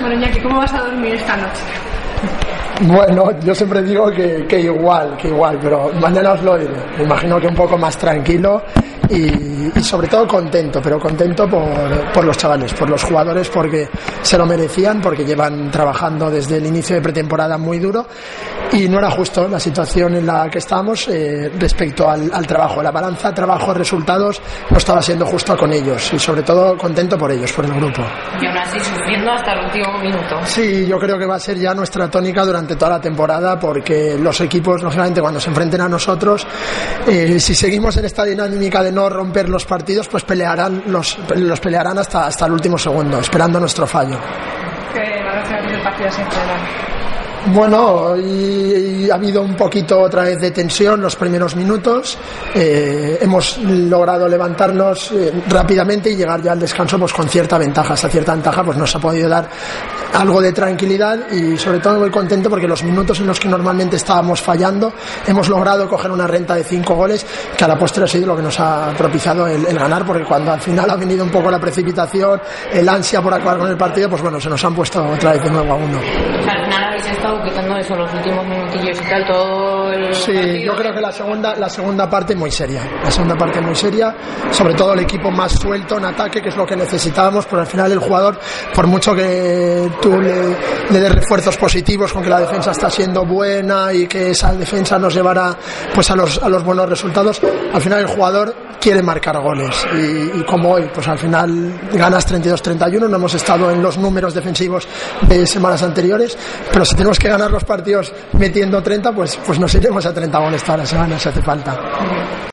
Bueno, Iñaki, ¿cómo vas a dormir esta noche? Bueno, yo siempre digo que, igual, que igual, pero mañana os lo diré. Me imagino que un poco más tranquilo y, sobre todo contento, pero contento por, los chavales, por los jugadores, porque se lo merecían, porque llevan trabajando desde el inicio de pretemporada muy duro y no era justo la situación en la que estamos eh, respecto al, al, trabajo. La balanza trabajo-resultados no estaba siendo justa con ellos y sobre todo contento por ellos, por el grupo. Y aún así sufriendo hasta el último minuto. Sí, yo creo que va a ser ya nuestra tónica durante toda la temporada porque los equipos, no solamente cuando se enfrenten a nosotros, eh, si seguimos en esta dinámica de no romper los partidos, pues pelearán, los, los pelearán hasta, hasta el último segundo, esperando nuestro fallo. ¿Qué valoración del partido? Bueno, y, y, ha habido un poquito otra vez de tensión los primeros minutos. Eh, hemos logrado levantarnos eh, rápidamente y llegar ya al descanso pues, con cierta ventaja. Esa cierta ventaja pues, nos ha podido dar algo de tranquilidad y sobre todo muy contento porque los minutos en los que normalmente estábamos fallando hemos logrado coger una renta de cinco goles que a la postre ha sido lo que nos ha propiciado el, el ganar porque cuando al final ha venido un poco la precipitación, el ansia por acabar con el partido, pues bueno, se nos han puesto otra vez de nuevo a uno. Al final habéis estado quitando eso los últimos minutillos y tal, todo el Sí, partido. yo creo que la segunda, la segunda parte muy seria. La segunda parte muy seria, sobre todo el equipo más suelto en ataque, que es lo que necesitábamos, pero al final el jugador, por mucho que tú le, le des refuerzos positivos con que la defensa está siendo buena y que esa defensa nos llevará pues a los, a los buenos resultados, al final el jugador quiere marcar goles y, y como hoy, pues al final ganas 32-31, no hemos estado en los números defensivos de semanas anteriores, pero si tenemos que ganar los partidos metiendo 30, pues, pues nos iremos a 30 goles toda la semana si hace falta.